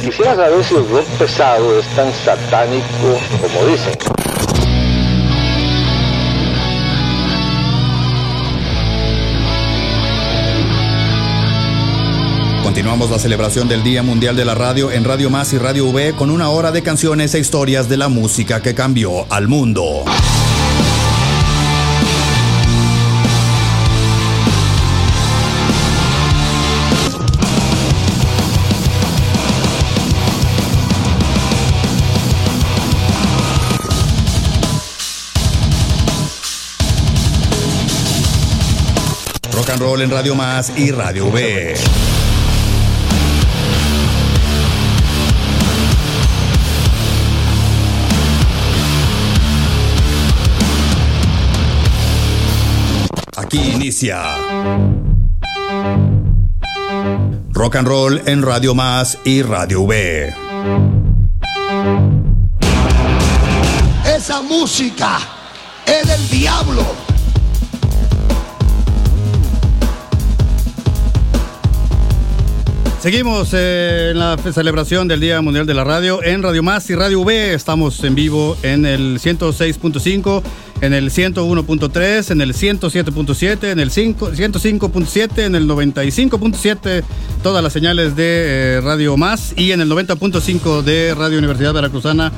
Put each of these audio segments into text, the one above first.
Quisiera saber si el rock pesado es tan satánico como dicen. Continuamos la celebración del Día Mundial de la Radio en Radio Más y Radio V con una hora de canciones e historias de la música que cambió al mundo. Rock and roll en Radio Más y Radio V. Aquí inicia. Rock and roll en Radio Más y Radio V. Esa música es del diablo. Seguimos eh, en la celebración del Día Mundial de la Radio en Radio Más y Radio V. Estamos en vivo en el 106.5, en el 101.3, en el 107.7, en el 5 105.7, en el 95.7, todas las señales de eh, Radio Más y en el 90.5 de Radio Universidad Veracruzana.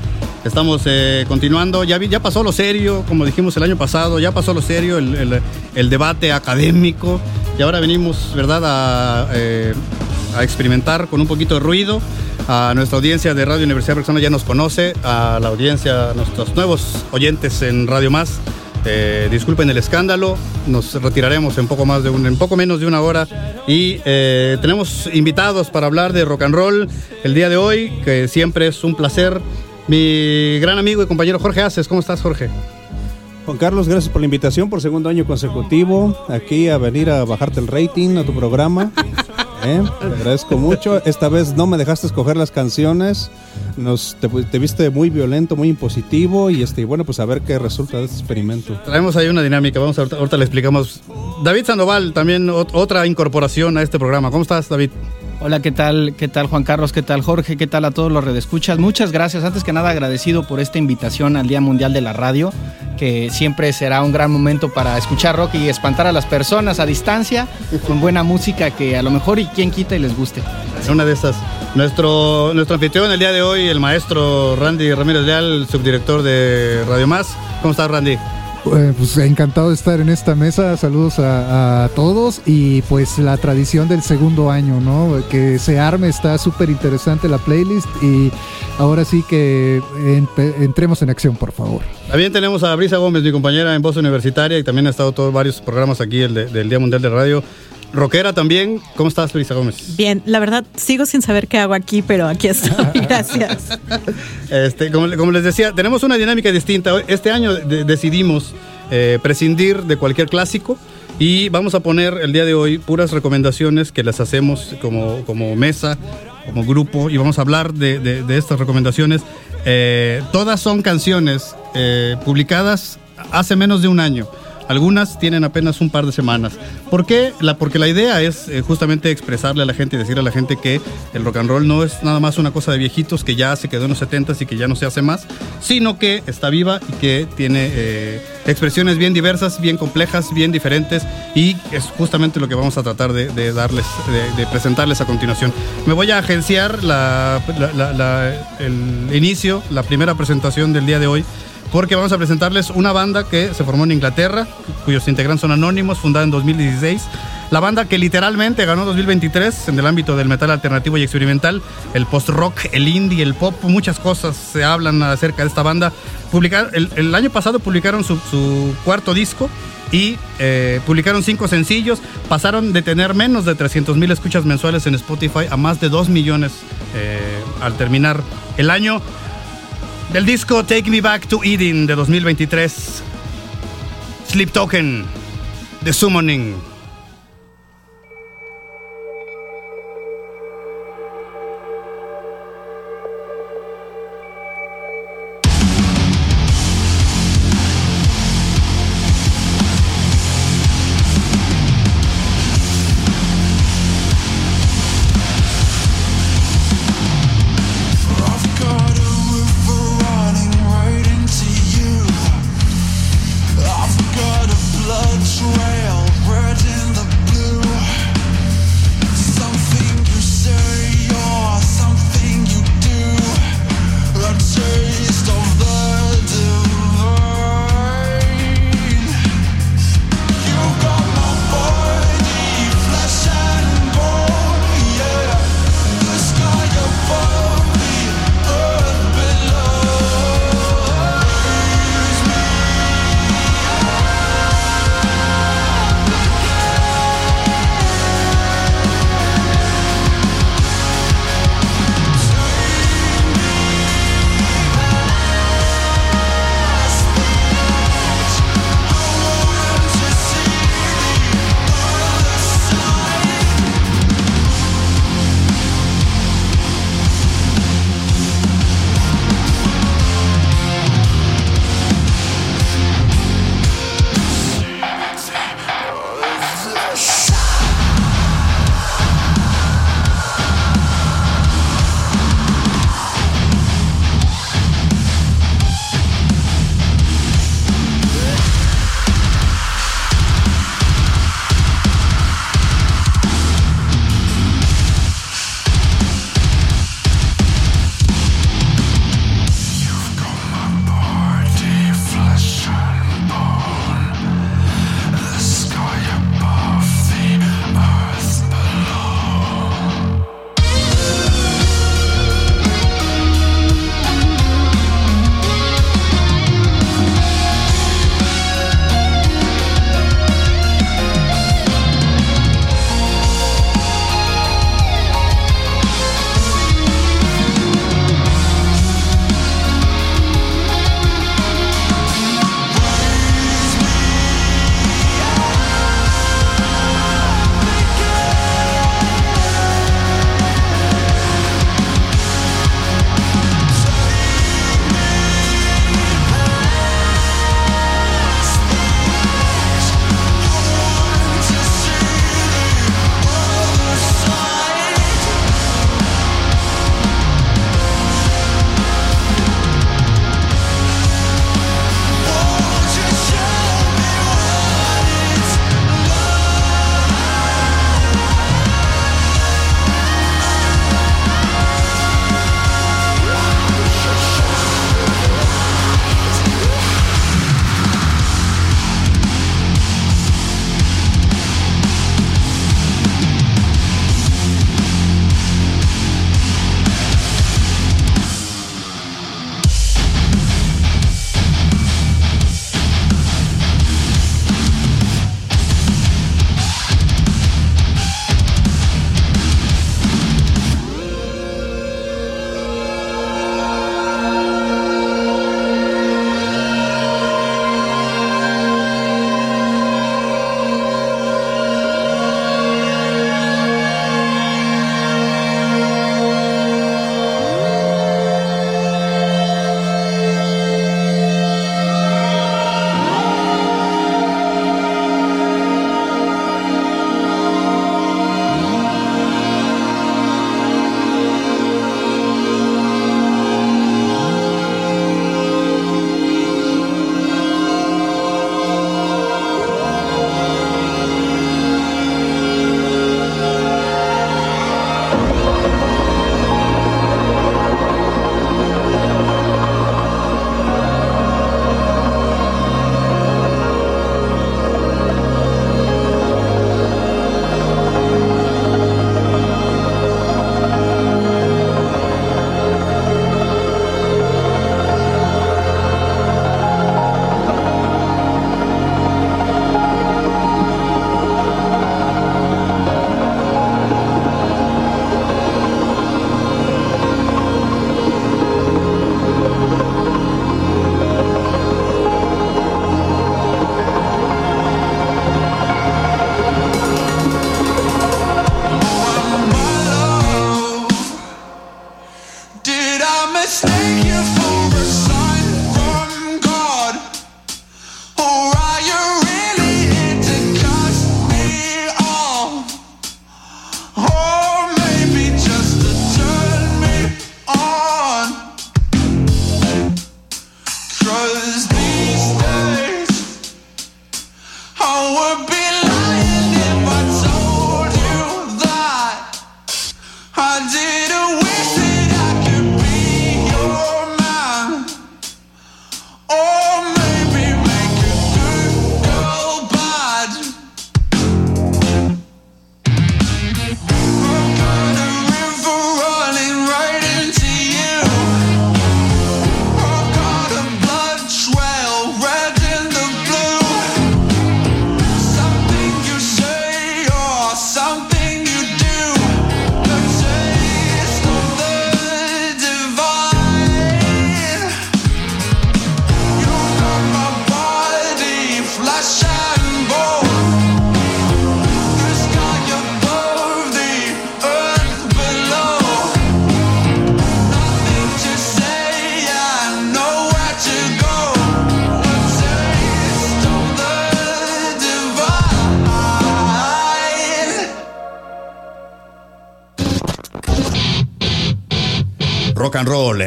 Estamos eh, continuando, ya, ya pasó lo serio, como dijimos el año pasado, ya pasó lo serio, el, el- el debate académico y ahora venimos, ¿verdad?, a, a experimentar con un poquito de ruido. A nuestra audiencia de Radio Universidad Veracruzana ya nos conoce, a la audiencia, a nuestros nuevos oyentes en Radio Más. eh, disculpen el escándalo, nos retiraremos en poco, más de un, en poco menos de una hora y eh, tenemos invitados para hablar de rock and roll el día de hoy, que siempre es un placer. Mi gran amigo y compañero Jorge Aces, ¿cómo estás Jorge? Juan Carlos, gracias por la invitación por segundo año consecutivo aquí a venir a bajarte el rating a tu programa. ¿Eh? Te agradezco mucho. Esta vez no me dejaste escoger las canciones. Nos, te, te viste muy violento, muy impositivo y este, bueno, pues a ver qué resulta de este experimento. Traemos ahí una dinámica, vamos a, ahorita, le explicamos. David Sandoval, también ot- otra incorporación a este programa. ¿Cómo estás, David? Hola, ¿qué tal? ¿Qué tal Juan Carlos? ¿Qué tal Jorge? ¿Qué tal a todos los redescuchas? Muchas gracias. Antes que nada agradecido por esta invitación al Día Mundial de la Radio, que siempre será un gran momento para escuchar rock y espantar a las personas a distancia con buena música que a lo mejor y quien quita y les guste. Una de esas. Nuestro, nuestro anfitrión el día de hoy, el maestro Randy Ramírez Leal, subdirector de Radio Más. ¿Cómo estás, Randy? Eh, pues encantado de estar en esta mesa. Saludos a, a todos y pues la tradición del segundo año, ¿no? Que se arme, está súper interesante la playlist y ahora sí que entremos en acción, por favor. También tenemos a Brisa Gómez, mi compañera en Voz Universitaria, y también ha estado todos varios programas aquí el de- del Día Mundial de Radio. Rockera también. ¿Cómo estás, Brisa Gómez? Bien, la verdad sigo sin saber qué hago aquí, pero aquí estoy. Gracias. Este, como, como les decía, tenemos una dinámica distinta. Este año de- decidimos eh, prescindir de cualquier clásico y vamos a poner el día de hoy puras recomendaciones que las hacemos como, como mesa, como grupo, y vamos a hablar de, de- de estas recomendaciones. Eh, todas son canciones eh, publicadas hace menos de un año. Algunas tienen apenas un par de semanas. ¿Por qué? La, porque la idea es eh, justamente expresarle a la gente y decirle a la gente que el rock and roll no es nada más una cosa de viejitos que ya se quedó en los 70s y que ya no se hace más, sino que está viva y que tiene eh, expresiones bien diversas, bien complejas, bien diferentes y es justamente lo que vamos a tratar de, darles, de, presentarles a continuación. Me voy a agenciar el inicio, la primera presentación del día de hoy porque vamos a presentarles una banda que se formó en Inglaterra, cuyos integrantes son anónimos, fundada en 2016. La banda que literalmente ganó 2023 en el ámbito del metal alternativo y experimental, el post-rock, el indie, el pop, muchas cosas se hablan acerca de esta banda. Publicar, el, el año pasado publicaron su, su cuarto disco y eh, publicaron cinco sencillos. Pasaron de tener menos de 300 mil escuchas mensuales en Spotify a más de 2 millones eh, al terminar el año. Del disco Take Me Back to Eden de 2023, Sleep Token, The Summoning.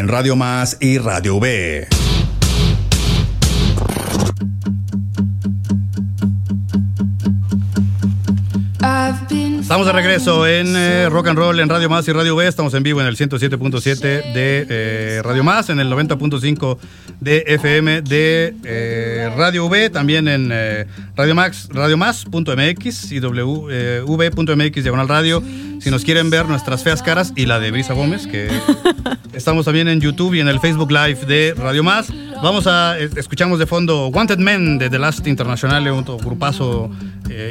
Radio Más y Radio V. Estamos de regreso en eh, Rock and Roll en Radio Más y Radio B. Estamos en vivo en el 107.7 de eh, Radio Más, en el 90.5 de FM de eh, Radio V, también en Radio Max, Radio Más.mx y wv.mx diagonal radio. Si nos quieren ver nuestras feas caras y la de Brisa Gómez, que estamos también en YouTube y en el Facebook Live de Radio Más. Vamos a, escuchamos de fondo Wanted Men de The Last International, un grupazo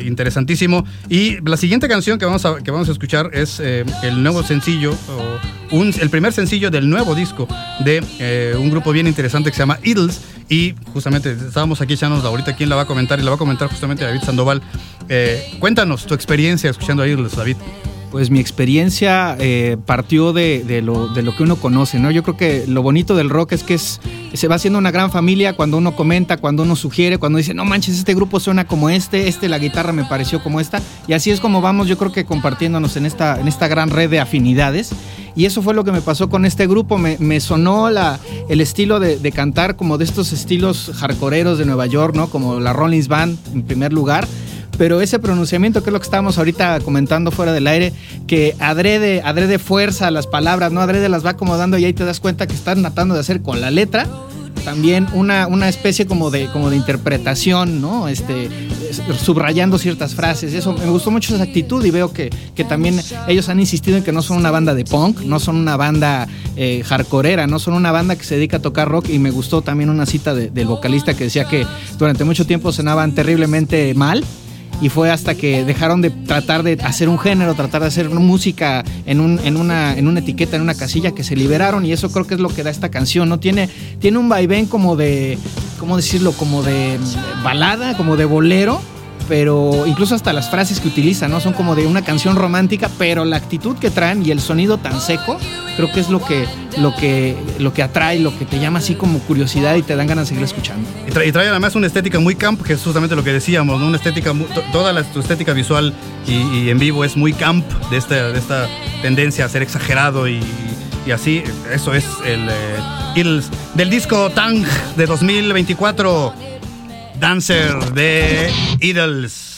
interesantísimo. Y la siguiente canción que vamos a, que vamos a escuchar es eh, el nuevo sencillo, el primer sencillo del nuevo disco de eh, un grupo bien interesante que se llama Idols. Y justamente estábamos aquí echándonos ahorita quién la va a comentar y la va a comentar justamente David Sandoval. Eh, cuéntanos tu experiencia escuchando a Idols, David. Pues mi experiencia partió de, lo, de, lo, que uno conoce, ¿no? Yo creo que lo bonito del rock es que es, se va haciendo una gran familia cuando uno comenta, cuando uno sugiere, cuando dice, no manches, este grupo suena como este, este la guitarra me pareció como esta. Y así es como vamos, yo creo que compartiéndonos en esta, en esta gran red de afinidades. Y eso fue lo que me pasó con este grupo. Me, sonó la, el estilo de, de, cantar como de estos estilos hardcoreeros de Nueva York, ¿no? Como la Rollins Band en primer lugar pero ese pronunciamiento, que es lo que estábamos ahorita comentando fuera del aire, que adrede, adrede fuerza las palabras, ¿no? Adrede las va acomodando y ahí te das cuenta que están tratando de hacer con la letra también una, una especie como de, como de interpretación, ¿no? Este, subrayando ciertas frases. Eso me gustó mucho esa actitud y veo que, que también ellos han insistido en que no son una banda de punk, no son una banda eh, hardcoreera, no son una banda que se dedica a tocar rock y me gustó también una cita del vocalista que decía que durante mucho tiempo sonaban terriblemente mal y fue hasta que dejaron de tratar de hacer un género, tratar de hacer música en, un, en, una, en una etiqueta, en una casilla, que se liberaron y eso creo que es lo que da esta canción, ¿no? Tiene, tiene un vaivén como de, ¿cómo decirlo? Como de balada, como de bolero, pero incluso hasta las frases que utilizan, ¿no? Son como de una canción romántica, pero la actitud que traen y el sonido tan seco, creo que es lo que, lo que, lo que atrae, lo que te llama así como curiosidad y te dan ganas de seguir escuchando. Y trae, además una estética muy camp, que es justamente lo que decíamos. Una estética, toda la estética visual y, en vivo es muy camp de esta, de esta tendencia a ser exagerado y, así. Eso es el, eh, del disco Tang de 2024. Dancer de Idols.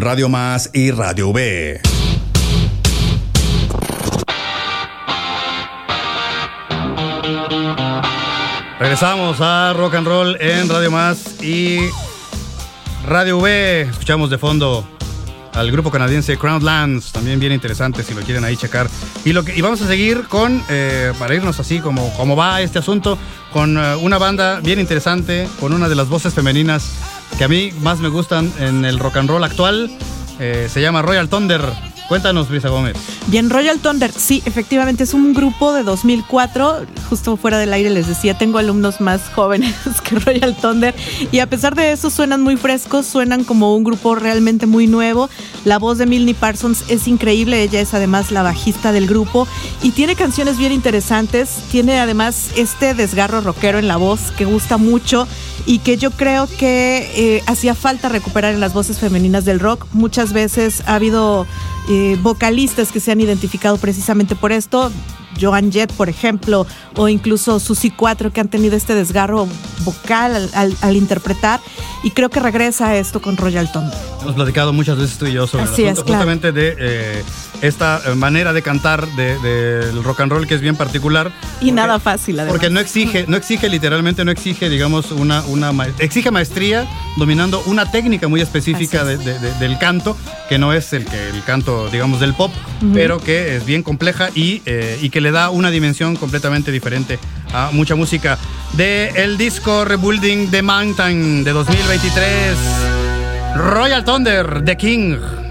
Radio Más y Radio V. Regresamos a Rock and Roll en Radio Más y Radio V. Escuchamos de fondo al grupo canadiense Crownlands, también bien interesante si lo quieren ahí checar. Y, lo que, y vamos a seguir con, eh, para irnos así como, como va este asunto, con eh, una banda bien interesante, con una de las voces femeninas que a mí más me gustan en el rock and roll actual. Eh, se llama Royal Thunder. Cuéntanos, Brisa Gómez. Bien, Royal Thunder, sí, efectivamente es un grupo de 2004. Justo fuera del aire les decía, tengo alumnos más jóvenes que Royal Thunder y a pesar de eso suenan muy frescos, suenan como un grupo realmente muy nuevo. La voz de Milne Parsons es increíble, ella es además la bajista del grupo y tiene canciones bien interesantes. Tiene además este desgarro rockero en la voz que gusta mucho y que yo creo que eh, hacía falta recuperar en las voces femeninas del rock. Muchas veces ha habido eh, vocalistas que se han identificado precisamente por esto. Joan Jett, por ejemplo, o incluso Susi 4, que han tenido este desgarro vocal al, al- al interpretar. Y creo que regresa a esto con Royal Thunder. Hemos platicado muchas veces tú y yo sobre Así el es, asunto, claro. justamente de eh, esta eh, manera de cantar de- del rock and roll que es bien particular. Y nada fácil, además. Porque no exige, no exige literalmente, no exige, digamos, una, una ma- exige maestría dominando una técnica muy específica de- es. de- de- del canto, que no es el que el canto, digamos, del pop, Ujú. pero que es bien compleja y, eh, y que le da una dimensión completamente diferente a mucha música. De el disco Rebuilding the Mountain de 2023, Royal Thunder, The King.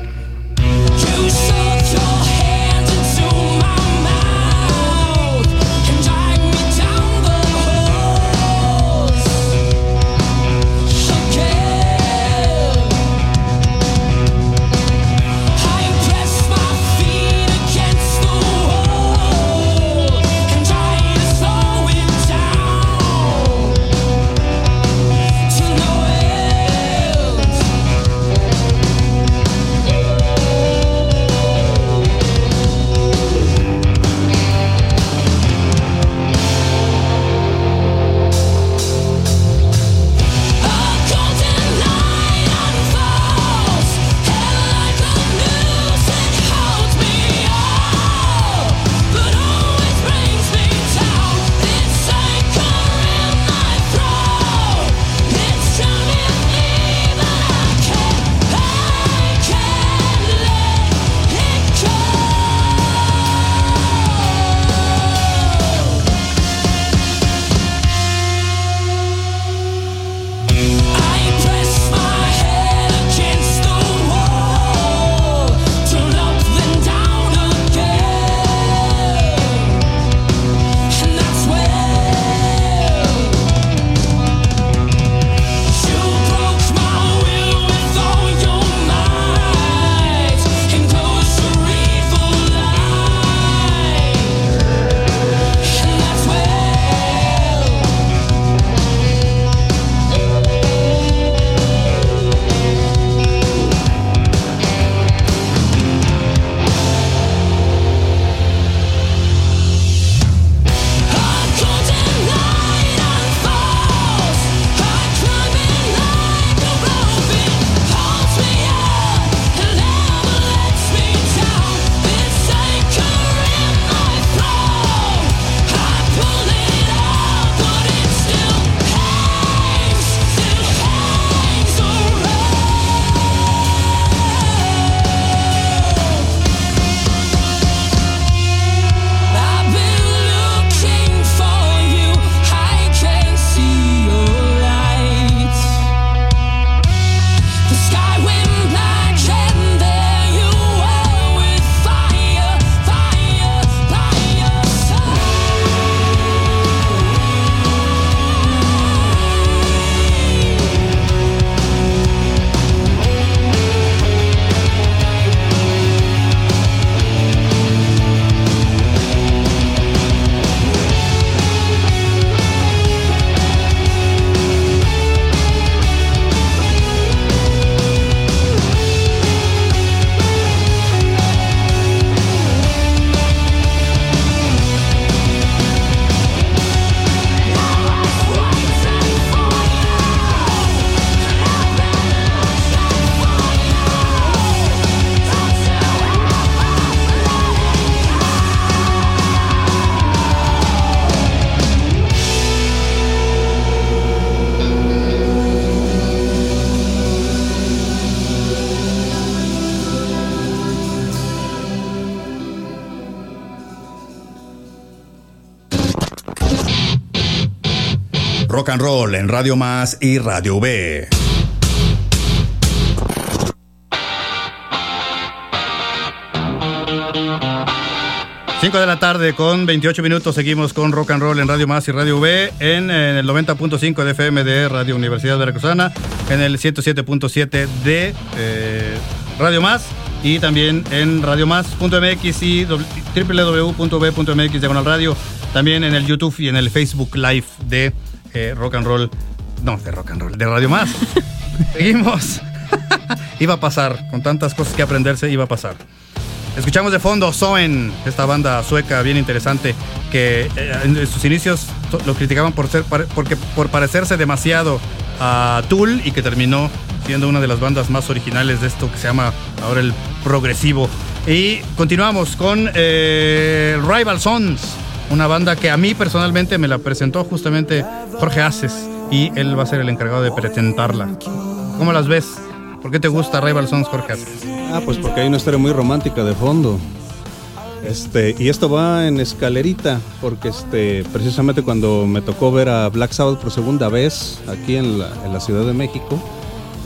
Rock and Roll en Radio Más y Radio V. Cinco de la tarde con 28 minutos seguimos con Rock and Roll en Radio Más y Radio V en, en el 90.5 de FM de Radio Universidad Veracruzana, en el 107.7 de eh, Radio Más y también en radiomás.mx y www.v.mx diagonal radio, también en el YouTube y en el Facebook Live de eh, Rock and Roll, no, de Rock and Roll, de Radio Más. Seguimos. iba a pasar, con tantas cosas que aprenderse, iba a pasar. Escuchamos de fondo Soen, esta banda sueca bien interesante que eh, en sus inicios lo criticaban por ser porque por parecerse demasiado a Tool y que terminó siendo una de las bandas más originales de esto que se llama ahora el progresivo. Y continuamos con eh, Rival Sons, una banda que a mí personalmente me la presentó justamente Jorge Aces y él va a ser el encargado de presentarla. ¿Cómo las ves? ¿Por qué te gusta Rival Sons, Jorge Aces? Ah, pues porque hay una historia muy romántica de fondo. Este, y esto va en escalerita, porque este, precisamente cuando me tocó ver a Black Sabbath por segunda vez aquí en la, Ciudad de México,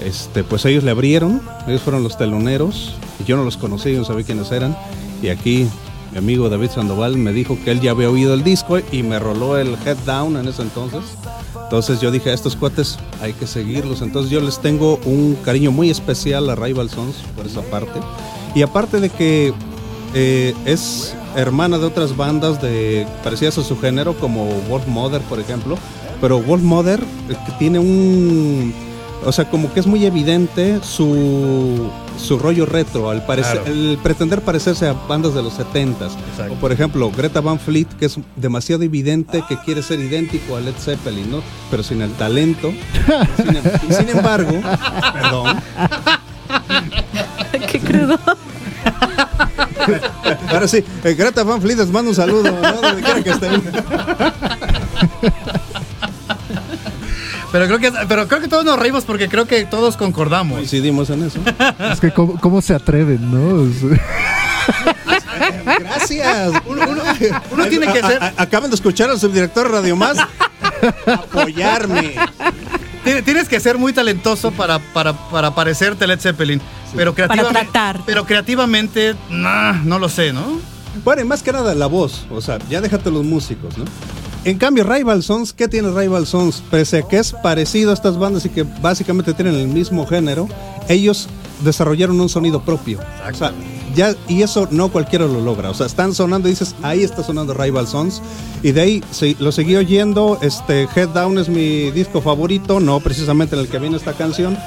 este, pues ellos le abrieron, ellos fueron los teloneros, y yo no los conocí, yo no sabía quiénes eran, y aquí mi amigo David Sandoval me dijo que él ya había oído el disco y me roló el Head Down en ese entonces. Entonces yo dije, a estos cuates hay que seguirlos. Entonces yo les tengo un cariño muy especial a Rival Sons por esa parte. Y aparte de que eh, es hermana de otras bandas de parecidas a su género, como Wolf Mother, por ejemplo. Pero Wolf Mother eh, tiene un... O sea, como que es muy evidente su, su rollo retro, al parecer, Claro. el pretender parecerse a bandas de los 70s. Exacto. O por ejemplo, Greta Van Fleet, que es demasiado evidente que quiere ser idéntico a Led Zeppelin, ¿no? Pero sin el talento. Sin em- y sin embargo, perdón, Qué crudo. ahora sí, eh, Greta Van Fleet les mando un saludo, ¿no? Donde quiera que estén. Pero creo que, pero creo que todos nos reímos porque creo que todos concordamos. Coincidimos en eso. Es que cómo, cómo se atreven, ¿no? Gracias. Uno, uno- Uno tiene que ser- a- acaban de escuchar al subdirector Radio Más apoyarme. Tien- Tienes que ser muy talentoso para, para, para parecerte Led Zeppelin. Pero creativamente, tratar. Pero creativamente, nah, no lo sé, ¿no? Bueno, y más que nada la voz, o sea, ya déjate los músicos, ¿no? En cambio, Rival Sons, ¿qué tiene Rival Sons? Pese a que es parecido a estas bandas y que básicamente tienen el mismo género, ellos desarrollaron un sonido propio. O sea, ya, y eso no cualquiera lo logra. O sea, están sonando y dices, ahí está sonando Rival Sons. Y de ahí lo seguí oyendo. Este, Head Down es mi disco favorito, no precisamente en el que viene esta canción.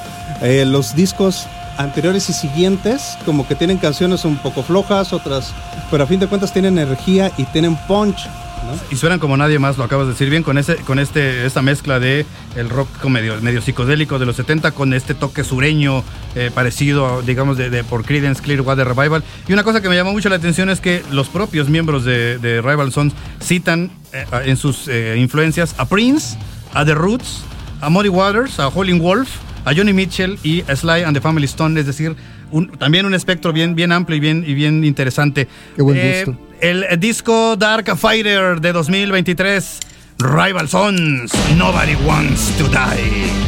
Eh, los discos anteriores y siguientes, como que tienen canciones un poco flojas, otras, pero a fin de cuentas tienen energía y tienen punch. ¿No? Y suenan como nadie más, lo acabas de decir bien, con ese, con este, esta mezcla de el rock medio, medio psicodélico de los 70 con este toque sureño eh, parecido, digamos, de, de por Creedence Clearwater Revival. Y una cosa que me llamó mucho la atención es que los propios miembros de, de Rival Sons citan eh, en sus eh, influencias a Prince, a The Roots, a Muddy Waters, a Howlin' Wolf, a Johnny Mitchell y a Sly and the Family Stone, es decir, un- también un espectro bien, bien amplio y bien, y bien interesante. Qué buen Eh, gusto. el disco Dark Fighter de 2023, Rival Sons, Nobody Wants to Die.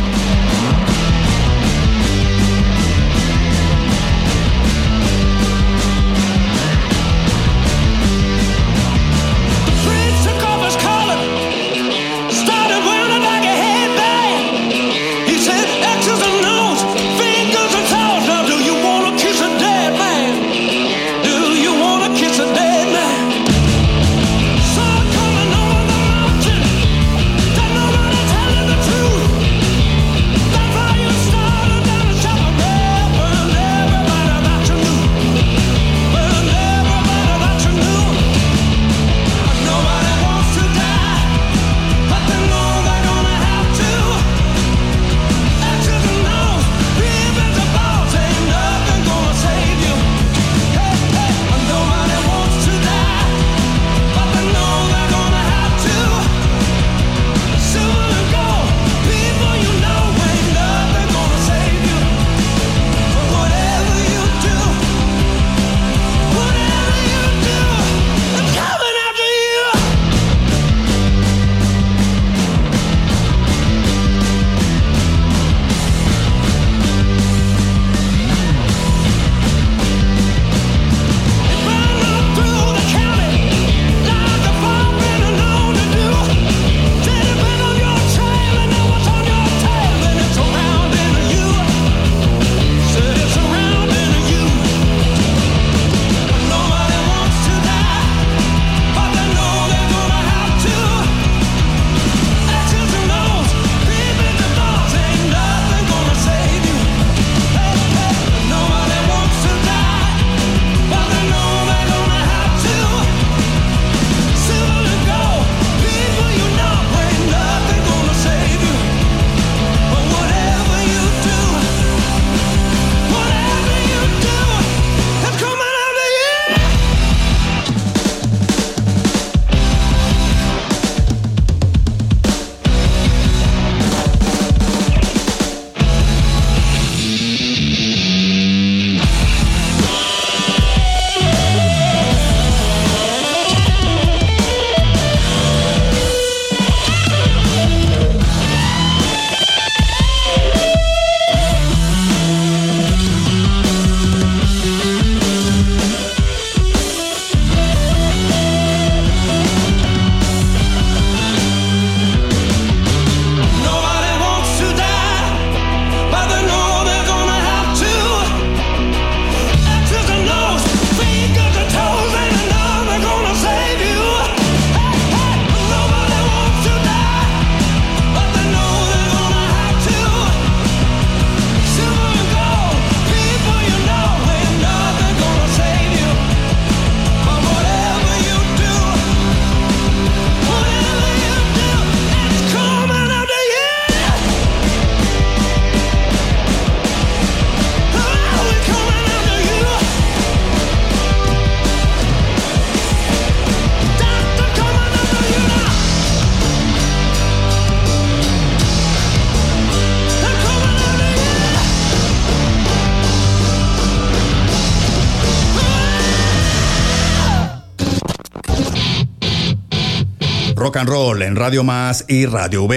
Rock and roll en Radio Más y Radio.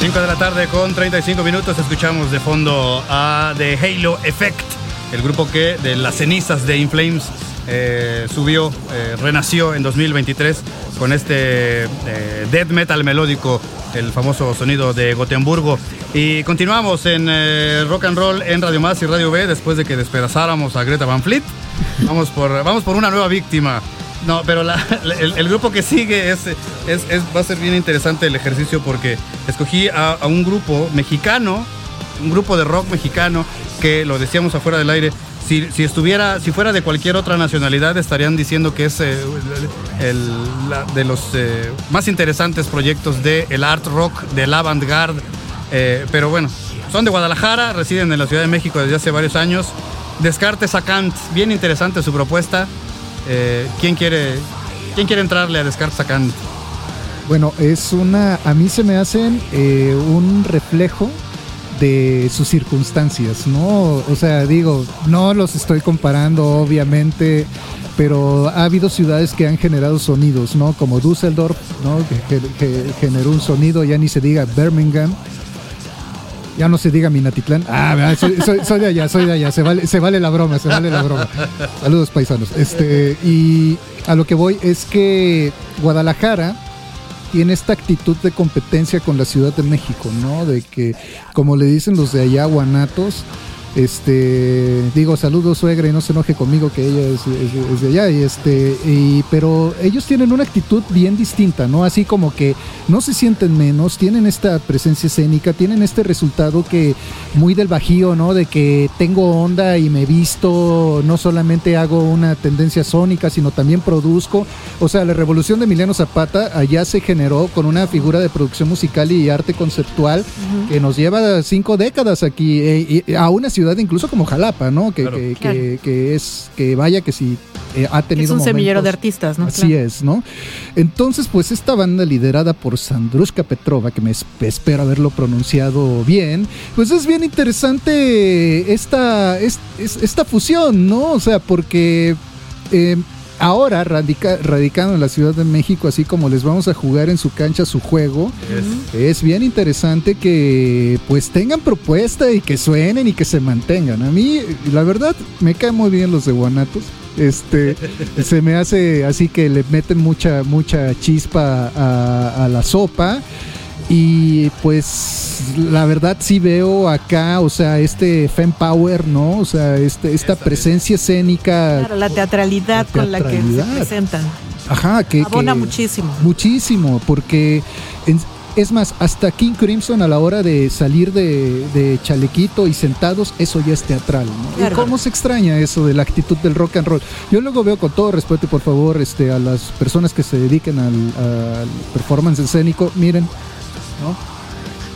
Cinco de la tarde con 35 minutos escuchamos de fondo a The Halo Effect, el grupo que de las cenizas de Inflames eh, subió, eh, renació en 2023 con este eh, death metal melódico, el famoso sonido de Gotemburgo. Y continuamos en eh, rock and roll en Radio Más y Radio B después de que despedazáramos a Greta Van Fleet. Vamos por, vamos por una nueva víctima. No, pero la- el, el grupo que sigue es, va a ser bien interesante el ejercicio porque escogí a, a un grupo mexicano, un grupo de rock mexicano que lo decíamos afuera del aire. Si, si estuviera, si fuera de cualquier otra nacionalidad, estarían diciendo que es eh, el- la- de los eh, más interesantes proyectos del el art rock, del avant-garde. Eh, pero bueno, son de Guadalajara, residen en la Ciudad de México desde hace varios años. Descartes a Kant, bien interesante su propuesta. ¿quién, quiere, ¿Quién quiere entrarle a Descartes a Kant? Bueno, es una. A mí se me hacen un reflejo de sus circunstancias, ¿no? O sea, digo, no los estoy comparando, obviamente, pero ha habido ciudades que han generado sonidos, ¿no? Como Düsseldorf, ¿no? Que, generó un sonido, ya ni se diga Birmingham. Ya no se diga Minatitlán. Ah, soy- soy de allá, soy de allá. Se vale, se vale la broma, se vale la broma. Saludos, paisanos. Este, y a lo que voy es que Guadalajara tiene esta actitud de competencia con la Ciudad de México, ¿no? De que, como le dicen los de allá, guanatos, este, digo, saludos suegra y no se enoje conmigo que ella es, es- es de allá, y este, y, pero ellos tienen una actitud bien distinta, ¿no? Así como que no se sienten menos, tienen esta presencia escénica, tienen este resultado que muy del bajío, ¿no? De que tengo onda y me visto, no solamente hago una tendencia sónica, sino también produzco. O sea, la revolución de Emiliano Zapata allá se generó con una figura de producción musical y arte conceptual que nos lleva cinco décadas aquí, eh, y a una ciudad incluso como Jalapa, ¿no? Que, Claro. que, Claro. que- que es, que vaya que sí eh, ha Que tenido es un semillero de artistas, ¿no? Así Claro. es, ¿no? Entonces, pues esta banda liderada por Sandrushka Petrova, que me es- espero haberlo pronunciado bien, pues es bien interesante esta, es- es- esta fusión, ¿no? O sea, porque eh, ahora radica, radicando en la Ciudad de México, así como les vamos a jugar en su cancha su juego, es bien interesante que pues tengan propuesta y que suenen y que se mantengan. A mí, la verdad, me caen muy bien los de Guanatos. Este, se me hace así que le meten mucha, mucha chispa a, a la sopa. Y pues la verdad sí veo acá, o sea, este Fem Power, ¿no? O sea, este, esta presencia escénica. Claro, la teatralidad La con la que se presentan. Ajá, que. Abona que- muchísimo. Muchísimo, porque en- es más, hasta King Crimson a la hora de salir de, de chalequito y sentados, eso ya es teatral. ¿no? ¿Y Claro. cómo se extraña eso de la actitud del rock and roll? Yo luego veo con todo respeto y por favor este, a las personas que se dediquen al, al performance escénico, miren, ¿no?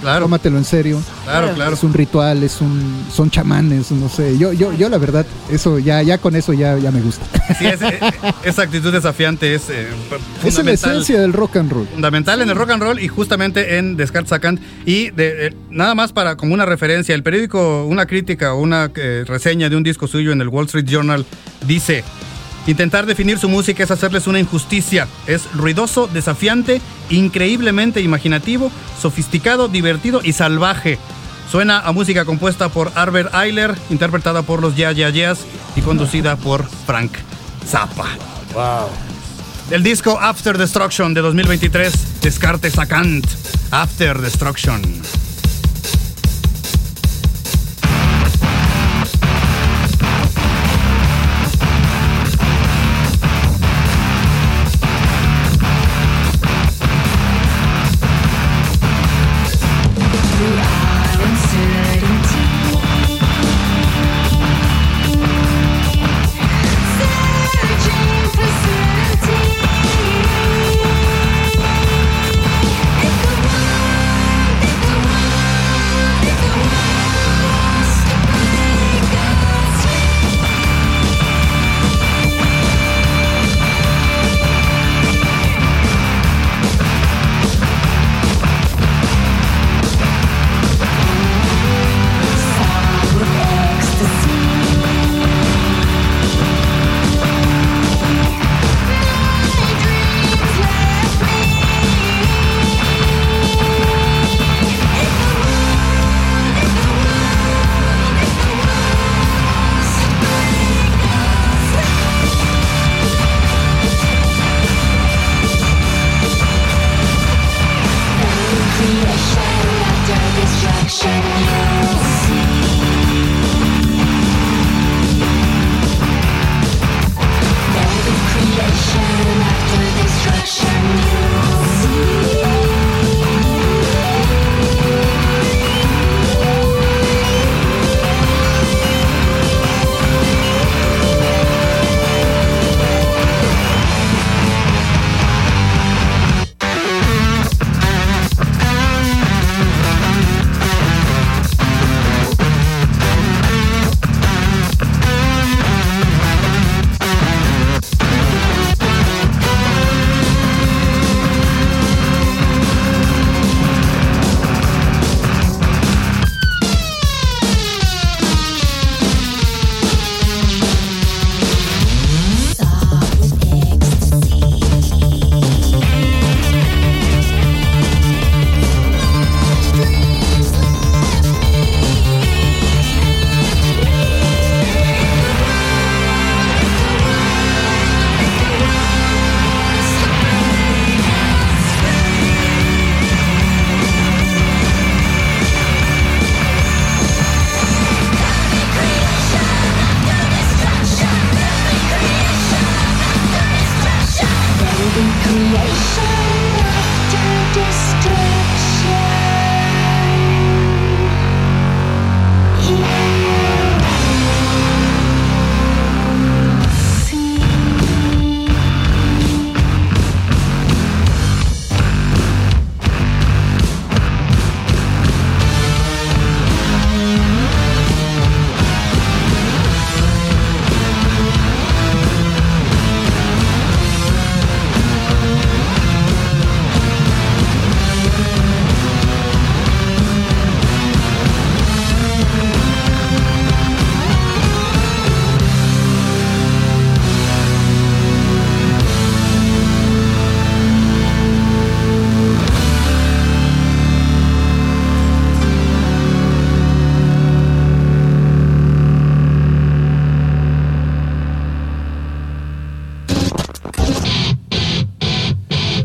Claro, Tómatelo en serio. claro, claro. Es un ritual, es un, son chamanes, no sé. Yo, yo, yo la verdad, eso ya, ya con eso ya, ya me gusta. Sí, es- eh, esa actitud desafiante es eh, es la fundamental. esencia del rock and roll. fundamental en el rock and roll y justamente en Descartes a Kant. Y de, eh, nada más para como una referencia, el periódico, una crítica o una eh, reseña de un disco suyo en el Wall Street Journal dice, intentar definir su música es hacerles una injusticia. Es ruidoso, desafiante, increíblemente imaginativo, sofisticado, divertido y salvaje. Suena a música compuesta por Arbor Eiler, interpretada por los Ya Ya Yeahs y conducida por Frank Zappa. Del disco After Destruction de 2023, Descartes a Kant. After Destruction.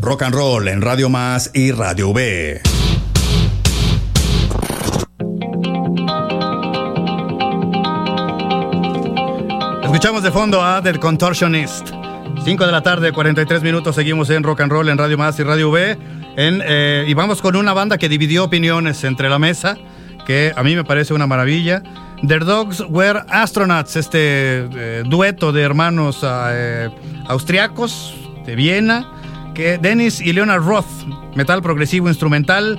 Rock and Roll en Radio Más y Radio V. Escuchamos de fondo a The Contortionist. 5 de la tarde, 43 minutos, seguimos en Rock and Roll en Radio Más y Radio V. En, eh, y vamos con una banda que dividió opiniones entre la mesa, que a mí me parece una maravilla. The Dogs Were Astronauts, este eh, dueto de hermanos eh, austriacos de Viena, que Dennis y Leonard Roth, metal progresivo instrumental,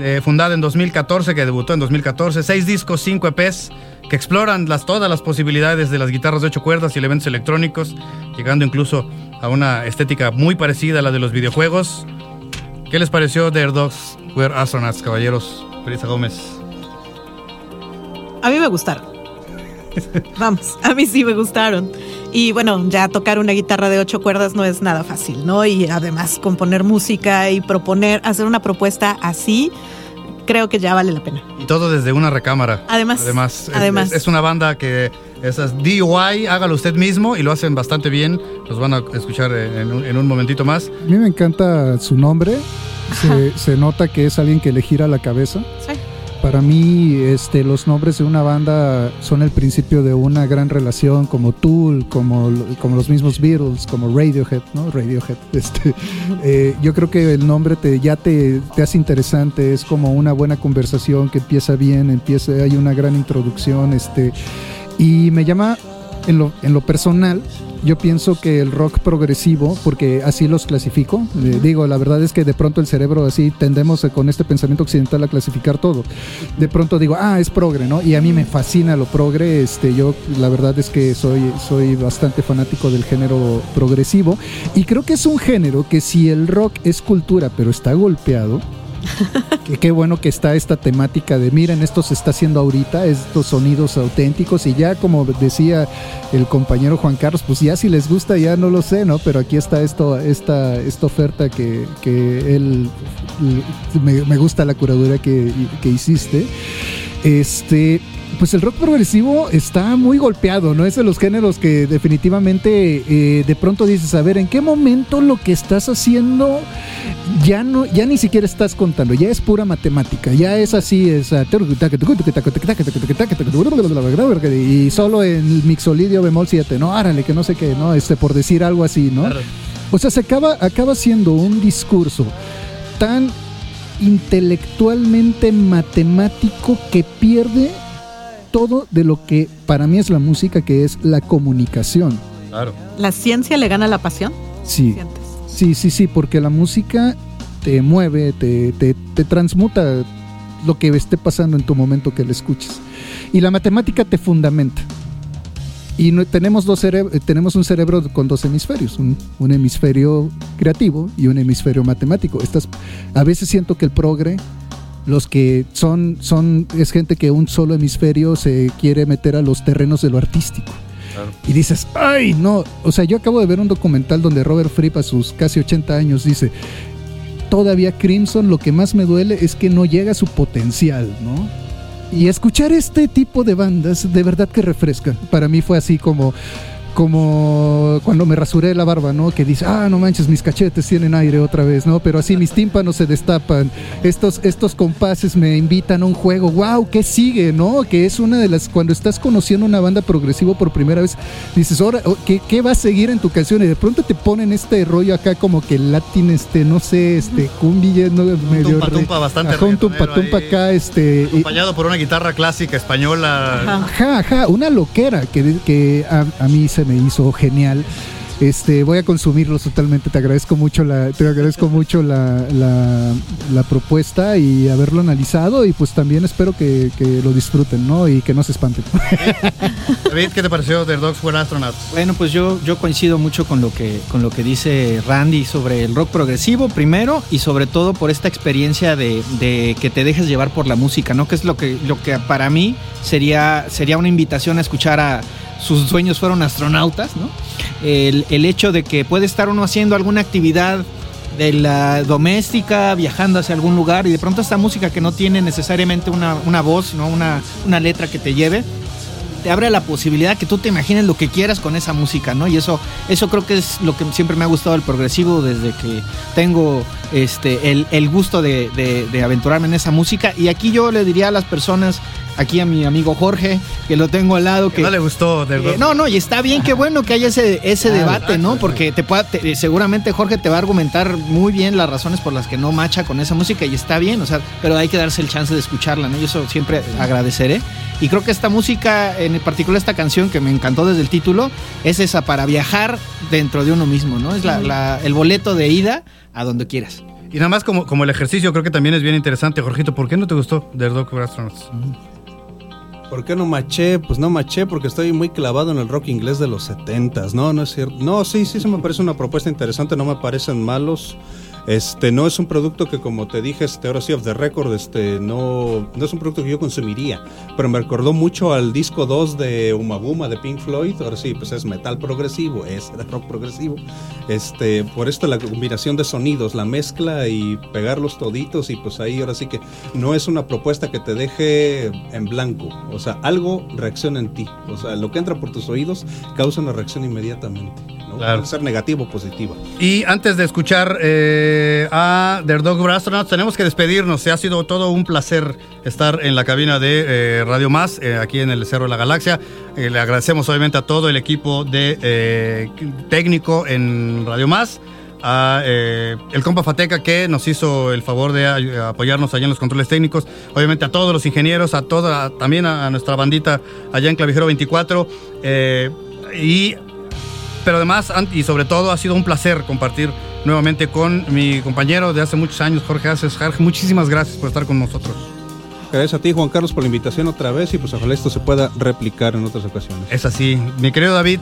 eh, fundada en 2014, que debutó en 2014, seis discos, cinco EPs, que exploran las, todas las posibilidades de las guitarras de ocho cuerdas y elementos electrónicos, llegando incluso a una estética muy parecida a la de los videojuegos. ¿Qué les pareció The Dogs Were Astronauts, caballeros? Felisa Gómez. A mí me gustaron. Vamos, a mí sí me gustaron. Y bueno, ya tocar una guitarra de ocho cuerdas no es nada fácil, ¿no? Y además componer música y proponer, hacer una propuesta así, creo que ya vale la pena. Y todo desde una recámara. Además, Además, es- además. Es, es una banda que esas DIY, hágalo usted mismo y lo hacen bastante bien. Los van a escuchar en un, en un momentito más. A mí me encanta su nombre. Se, se nota que es alguien que le gira la cabeza. Sí. Para mí, este, los nombres de una banda son el principio de una gran relación, como Tool, como, como los mismos Beatles, como Radiohead, ¿no? Radiohead. Este, eh, yo creo que el nombre te, ya te, te hace interesante, es como una buena conversación que empieza bien, empieza, hay una gran introducción, este, y me llama en lo, en lo personal. Yo pienso que el rock progresivo, porque así los clasifico, eh, digo, la verdad es que de pronto el cerebro así tendemos eh, con este pensamiento occidental a clasificar todo. De pronto digo, ah, es progre, ¿no? Y a mí me fascina lo progre, este, yo la verdad es que soy, soy bastante fanático del género progresivo y creo que es un género que si el rock es cultura pero está golpeado, qué bueno que está esta temática de miren, esto se está haciendo ahorita, estos sonidos auténticos y ya como decía el compañero Juan Carlos, pues ya si les gusta ya no lo sé, ¿no? Pero aquí está esto, esta, esta oferta que, que él me, me gusta la curaduría que, que hiciste. Este, pues el rock progresivo está muy golpeado, ¿no? Es de los géneros que definitivamente eh, de pronto dices, a ver, ¿en qué momento lo que estás haciendo ya no, ya ni siquiera estás contando, ya es pura matemática, ya es así, es y solo en mixolidio bemol 7, no, árale, que no sé qué, no, este, por decir algo así, ¿no? O sea, se acaba, acaba siendo un discurso tan intelectualmente matemático que pierde todo de lo que para mí es la música, que es la comunicación. Claro. ¿La ciencia le gana a la pasión? Sí, Sientes. sí, sí, sí, porque la música te mueve, te, te, te transmuta lo que esté pasando en tu momento que la escuches. Y la matemática te fundamenta. Y no- tenemos, dos tenemos un cerebro con dos hemisferios, un, un hemisferio creativo y un hemisferio matemático. Estas, a veces siento que el progre, los que son, son, es gente que un solo hemisferio se quiere meter a los terrenos de lo artístico. Y dices, ay, no. O sea, yo acabo de ver un documental donde Robert Fripp a sus casi 80 años dice, todavía Crimson lo que más me duele es que no llega a su potencial, ¿no? Y escuchar este tipo de bandas de verdad que refresca. Para mí fue así como como cuando me rasuré la barba, ¿no? Que dice, ah, no manches, mis cachetes tienen aire otra vez, ¿no? Pero así mis tímpanos se destapan. Estos, estos compases me invitan a un juego. ¡Wow! ¿Qué sigue, no? Que es una de las. Cuando estás conociendo una banda progresivo por primera vez, dices, ahora, oh, ¿qué, qué va a seguir en tu canción? Y de pronto te ponen este rollo acá, como que latín, este, no sé, este, cumbia, ¿no? Medio tumpa, bastante Ajá, un tumpa, tumpa acá, este. y- Acompañado por una guitarra clásica española. Ajá, ajá, una loquera que, que a, a mí se me hizo genial. Este, voy a consumirlos totalmente. Te agradezco mucho la, te agradezco mucho la, la, la propuesta y haberlo analizado y pues también espero que, que lo disfruten, ¿no? Y que no se espanten. David, ¿qué te pareció The Dogs Were Astronauts? Bueno, pues yo, yo coincido mucho con lo, que, con lo que dice Randy sobre el rock progresivo, primero, y sobre todo por esta experiencia de, de que te dejes llevar por la música, ¿no? Que es lo que, lo que para mí sería, sería una invitación a escuchar a sus sueños fueron astronautas, ¿no? El, el hecho de que puede estar uno haciendo alguna actividad de la doméstica, viajando hacia algún lugar, y de pronto esta música que no tiene necesariamente una, una voz, ¿no? Una, una letra que te lleve, te abre la posibilidad que tú te imagines lo que quieras con esa música, ¿no? Y eso, eso creo que es lo que siempre me ha gustado del progresivo desde que tengo este, el, el gusto de, de- de aventurarme en esa música. Y aquí yo le diría a las personas, aquí a mi amigo Jorge, que lo tengo al lado, que no le gustó. del eh, no, no, y está bien, qué bueno que haya ese, ese Ah, debate, ¿no? Porque te pueda, te- seguramente Jorge te va a argumentar muy bien las razones por las que no macha con esa música y está bien, o sea, pero hay que darse el chance de escucharla, ¿no? Yo eso siempre agradeceré. Y creo que esta música, en particular esta canción que me encantó desde el título, es esa para viajar dentro de uno mismo, ¿no? Es la- la- el boleto de ida a donde quieras. Y nada más como, como el ejercicio, creo que también es bien interesante, Jorgito. ¿Por qué no te gustó The Dog Astronauts? ¿Por qué no maché? Pues no maché porque estoy muy clavado en el rock inglés de los 70s. No, no es cierto. No, sí, sí, se me parece una propuesta interesante. No me parecen malos. Este, no es un producto que, como te dije, este, ahora sí, of the record, este, no, no es un producto que yo consumiría. Pero me recordó mucho al disco 2 de Umabuma de Pink Floyd. Ahora sí, pues es metal progresivo, es rock progresivo. Este, por esto la combinación de sonidos, la mezcla y pegarlos toditos. Y pues ahí ahora sí que no es una propuesta que te deje en blanco. O sea, algo reacciona en ti. O sea, lo que entra por tus oídos causa una reacción inmediatamente. ¿No? Claro. Puede ser negativa o positiva. Y antes de escuchar eh, a The Dog Astronauts, tenemos que despedirnos. Ha sido todo un placer estar en la cabina de eh, Radio Más, eh, aquí en el Cerro de la Galaxia. Le agradecemos obviamente a todo el equipo de técnico en Radio Más. A eh, el compa Fateca que nos hizo el favor de apoyarnos allá en los controles técnicos. Obviamente a todos los ingenieros, a toda, también a, a nuestra bandita allá en Clavijero 24. eh, y pero además y sobre todo ha sido un placer compartir nuevamente con mi compañero de hace muchos años, Jorge Aces. Jorge, muchísimas gracias por estar con nosotros. Gracias a ti, Juan Carlos, por la invitación otra vez y pues ojalá esto se pueda replicar en otras ocasiones. Es así. Mi querido David,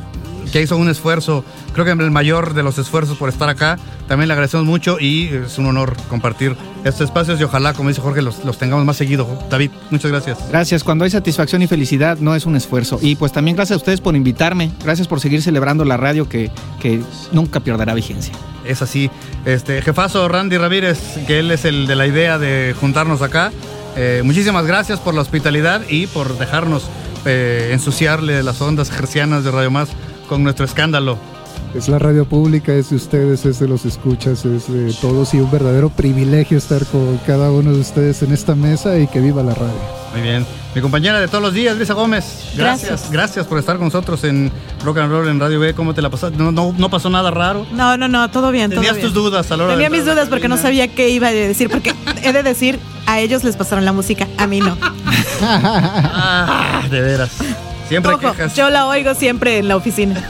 que hizo un esfuerzo, creo que el mayor de los esfuerzos por estar acá, también le agradecemos mucho y es un honor compartir estos espacios y ojalá, como dice Jorge, los, los tengamos más seguido. David, muchas gracias. Gracias. Cuando hay satisfacción y felicidad, no es un esfuerzo. Y pues también gracias a ustedes por invitarme. Gracias por seguir celebrando la radio que, que nunca perderá vigencia. Es así. Este jefazo Randy Ramírez, que él es el de la idea de juntarnos acá. Eh, muchísimas gracias por la hospitalidad y por dejarnos eh, ensuciarle las ondas gercianas de Radio Más con nuestro escándalo. Es la radio pública, es de ustedes, es de los escuchas, es de todos y un verdadero privilegio estar con cada uno de ustedes en esta mesa y que viva la radio. Muy bien. Mi compañera de todos los días, Luisa Gómez. Gracias. Gracias. Gracias por estar con nosotros en Rock and Roll en Radio B. ¿Cómo te la pasaste? No, no, no pasó nada raro. No, no, no, todo bien, todo Tenías bien. tus dudas a la hora Tenía de mis dudas porque no sabía qué iba a decir, porque he de decir, a ellos les pasaron la música, a mí no. Ah, de veras. Siempre Ojo, quejas. yo la oigo siempre en la oficina.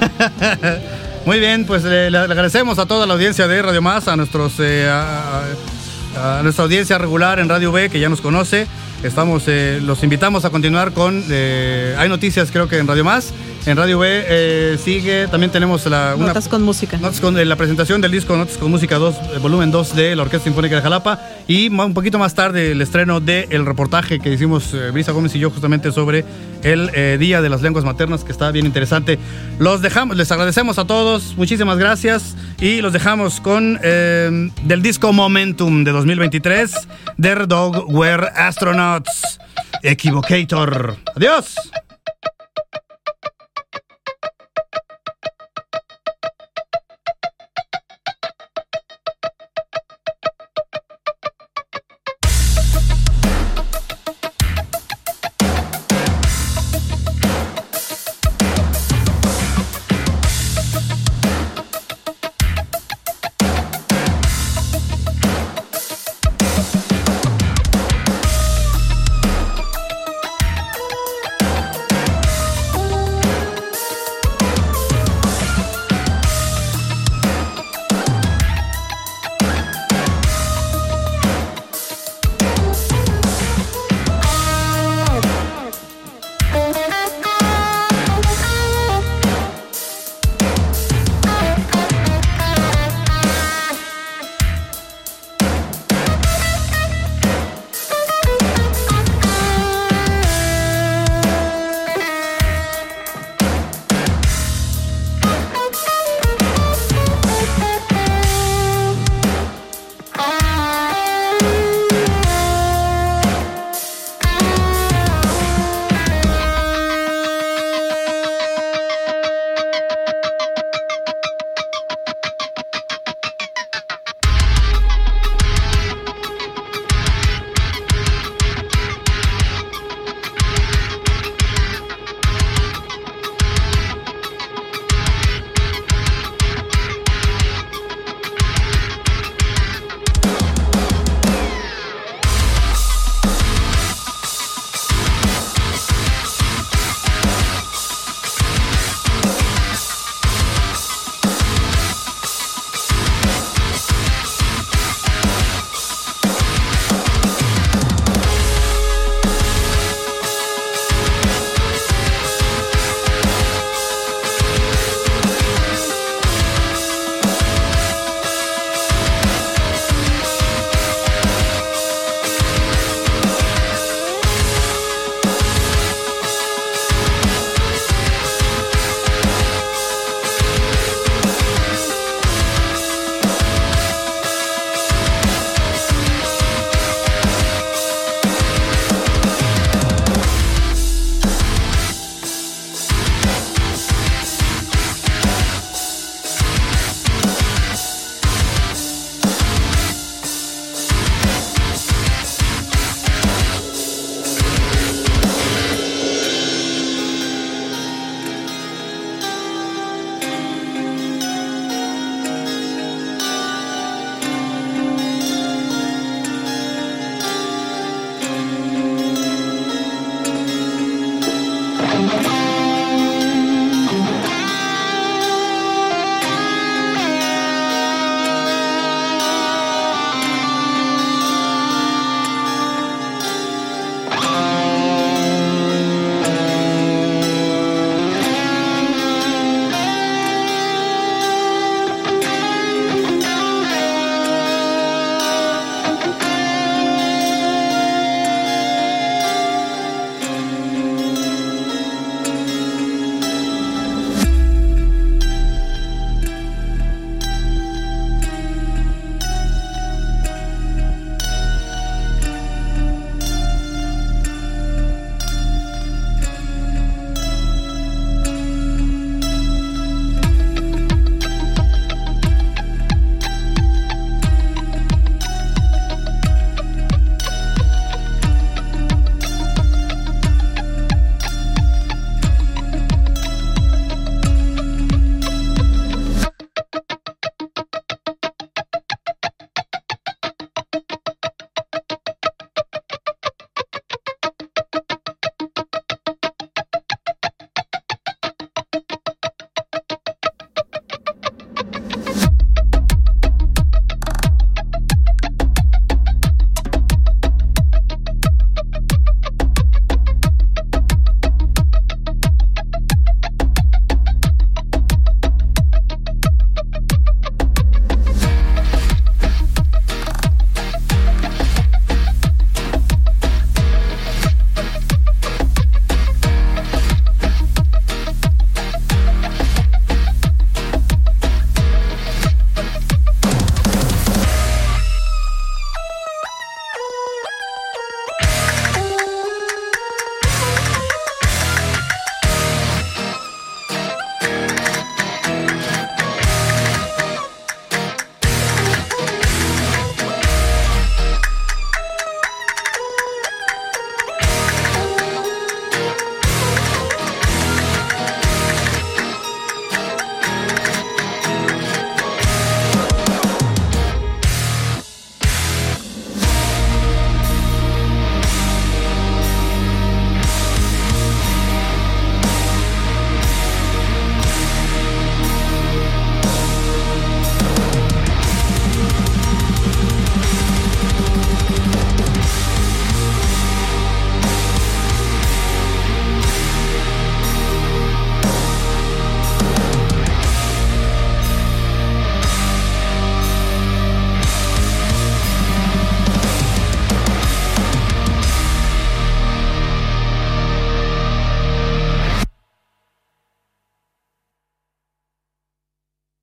Muy bien, pues le, le agradecemos a toda la audiencia de Radio Más, a nuestros eh, a, a- a nuestra audiencia regular en Radio B que ya nos conoce. Estamos, eh, los invitamos a continuar con. eh, hay noticias, creo que en Radio Más. En Radio B eh, sigue. También tenemos la, una- Notas con música. Notas con, eh, la presentación del disco Notas con Música 2, eh, volumen 2 de la Orquesta Sinfónica de Jalapa. Y un poquito más tarde el estreno del reportaje que hicimos Brisa Gómez y yo justamente sobre el Día de las Lenguas Maternas, que está bien interesante. Los dejamos, les agradecemos a todos, muchísimas gracias. Y los dejamos con del disco Momentum de 2023, Der Dog Were Astronauts. Equivocator. Adiós.